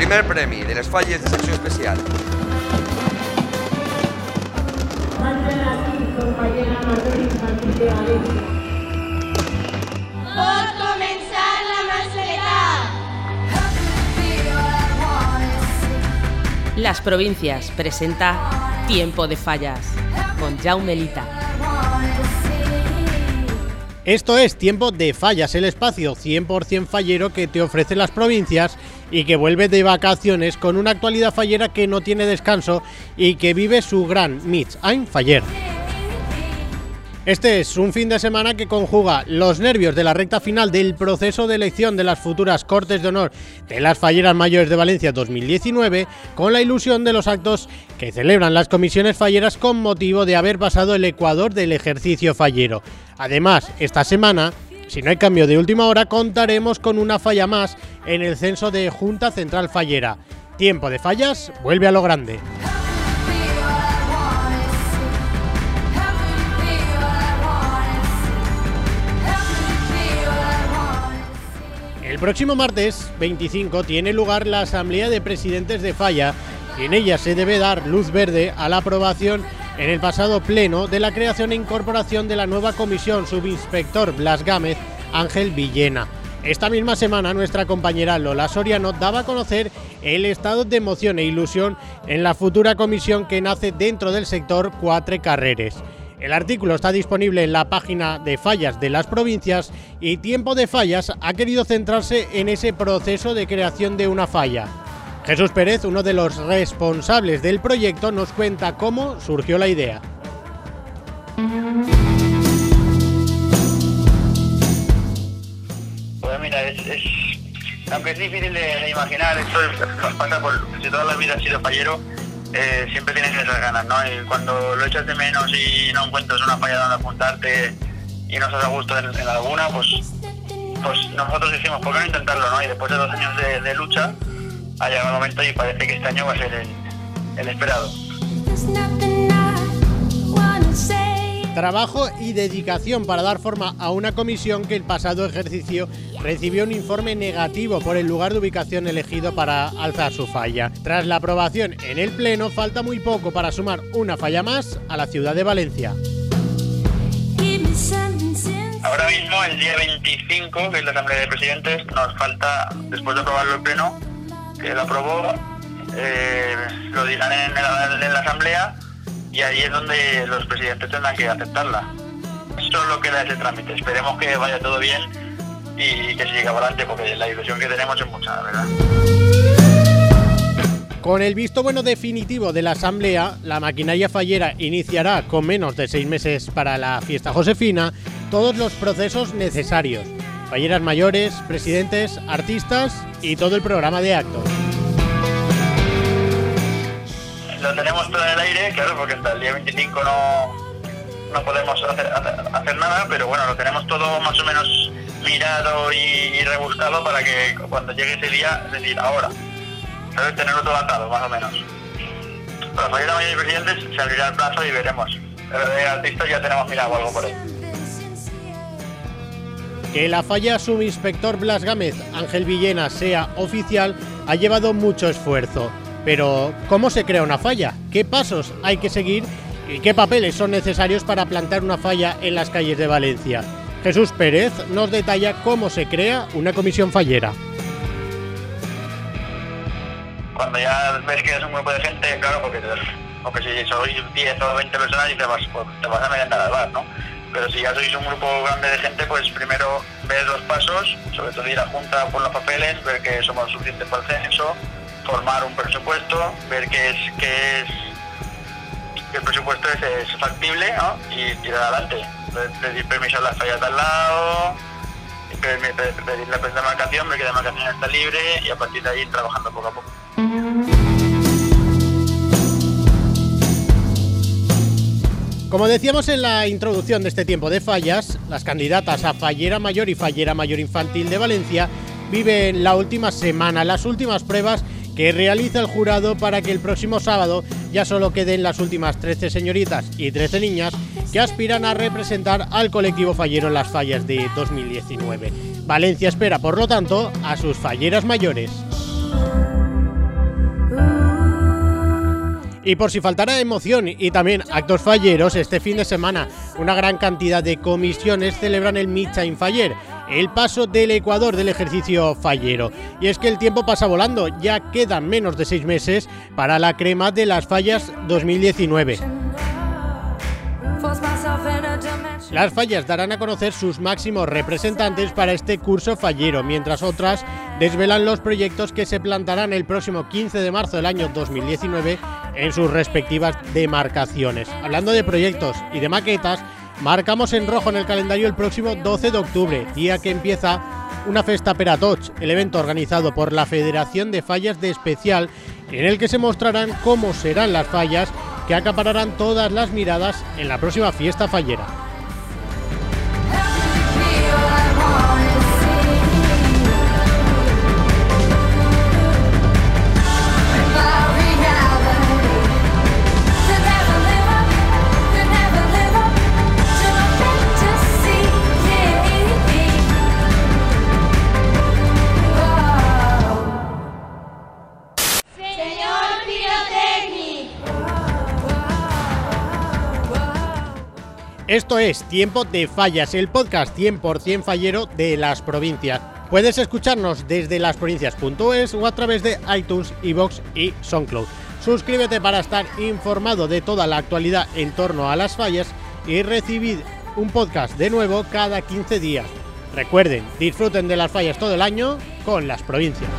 primer premi de les falles de secció especial. Pot començar la mascleta. Las Provincias presenta Tiempo de Fallas con Jaume Lita. Esto es Tiempo de Fallas, el espacio 100% fallero que te ofrece las provincias y que vuelve de vacaciones con una actualidad fallera que no tiene descanso y que vive su gran Mitz ein Faller. Este es un fin de semana que conjuga los nervios de la recta final del proceso de elección de las futuras Cortes de Honor de las Falleras Mayores de Valencia 2019 con la ilusión de los actos que celebran las comisiones falleras con motivo de haber pasado el Ecuador del ejercicio fallero. Además, esta semana, si no hay cambio de última hora, contaremos con una falla más en el censo de Junta Central Fallera. Tiempo de fallas, vuelve a lo grande. Próximo martes 25 tiene lugar la Asamblea de Presidentes de Falla y en ella se debe dar luz verde a la aprobación en el pasado pleno de la creación e incorporación de la nueva comisión subinspector Blas Gámez Ángel Villena. Esta misma semana nuestra compañera Lola Soriano daba a conocer el estado de emoción e ilusión en la futura comisión que nace dentro del sector Cuatro Carreres. El artículo está disponible en la página de fallas de las provincias y Tiempo de Fallas ha querido centrarse en ese proceso de creación de una falla. Jesús Pérez, uno de los responsables del proyecto, nos cuenta cómo surgió la idea. Pues mira, es, aunque es difícil de, imaginar, esto es- nos pasa por, si toda la vida has sido fallero, eh, siempre tienes esas ganas, ¿no? Y cuando lo echas de menos y no encuentras una falla donde apuntarte y no estás a gusto en, en alguna, pues, pues nosotros decimos, ¿por qué no intentarlo, no? Y después de dos años de, de lucha, ha llegado el momento y parece que este año va a ser el, el esperado. Trabajo y dedicación para dar forma a una comisión que el pasado ejercicio recibió un informe negativo por el lugar de ubicación elegido para alzar su falla. Tras la aprobación en el Pleno, falta muy poco para sumar una falla más a la ciudad de Valencia. Ahora mismo, el día 25, que es la Asamblea de Presidentes, nos falta, después de aprobarlo el Pleno, que lo aprobó, eh, lo dirán en en la Asamblea y ahí es donde los presidentes tendrán que aceptarla. Solo queda ese trámite. Esperemos que vaya todo bien y que llegue adelante, porque la ilusión que tenemos es mucha, la verdad. Con el visto bueno definitivo de la Asamblea, la maquinaria fallera iniciará con menos de seis meses para la fiesta josefina todos los procesos necesarios. Falleras mayores, presidentes, artistas y todo el programa de actos. Aire, claro, porque hasta el día 25 no, no podemos hacer, hacer- nada, pero bueno, lo tenemos todo más o menos mirado y, y rebuscado para que cuando llegue ese día, es decir, ahora, ¿sabes? Tenerlo todo atado, más o menos. Para la mayoría de presidentes se abrirá el plazo y veremos. Pero de artistas ya tenemos mirado algo por ahí. Que la falla subinspector Blas Gámez Ángel Villena sea oficial ha llevado mucho esfuerzo. Pero, ¿cómo se crea una falla? ¿Qué pasos hay que seguir? ¿Y qué papeles son necesarios para plantar una falla en las calles de Valencia? Jesús Pérez nos detalla cómo se crea una comisión fallera. Cuando ya ves que es un grupo de gente, claro, porque, si sois 10 o 20 personas te vas, pues, te vas a merendar al bar, ¿no? Pero si ya sois un grupo grande de gente, pues primero ver los pasos, sobre todo ir a junta por los papeles, ver que somos suficientes para el censo, formar un presupuesto, ver que es que es el presupuesto es, factible ¿no? y tirar adelante. Pe- Pedir permiso a las fallas de al lado, pe- pe- pedir la demarcación, ver que la demarcación está libre y a partir de ahí trabajando poco a poco. Como decíamos en la introducción de este tiempo de fallas, las candidatas a Fallera Mayor y Fallera Mayor Infantil de Valencia viven la última semana, las últimas pruebas que realiza el jurado para que el próximo sábado ya solo queden las últimas 13 señoritas y 13 niñas que aspiran a representar al colectivo fallero en las fallas de 2019. Valencia espera, por lo tanto, a sus falleras mayores. Y por si faltara emoción y también actos falleros, este fin de semana una gran cantidad de comisiones celebran el Micha Faller el paso del Ecuador del ejercicio fallero. Y es que el tiempo pasa volando, ya quedan menos de seis meses para la crema de las fallas 2019. Las fallas darán a conocer sus máximos representantes para este curso fallero, mientras otras desvelan los proyectos que se plantarán el próximo 15 de marzo del año 2019 en sus respectivas demarcaciones. Hablando de proyectos y de maquetas, marcamos en rojo en el calendario el próximo 12 de octubre, día que empieza una Festa Peratoch, el evento organizado por la Federación de Fallas de Especial, en el que se mostrarán cómo serán las fallas que acapararán todas las miradas en la próxima fiesta fallera. Esto es Tiempo de Fallas, el podcast 100% fallero de las provincias. Puedes escucharnos desde lasprovincias.es o a través de iTunes, iBox y SoundCloud. Suscríbete para estar informado de toda la actualidad en torno a las fallas y recibid un podcast de nuevo cada 15 días. Recuerden, disfruten de las fallas todo el año con las provincias.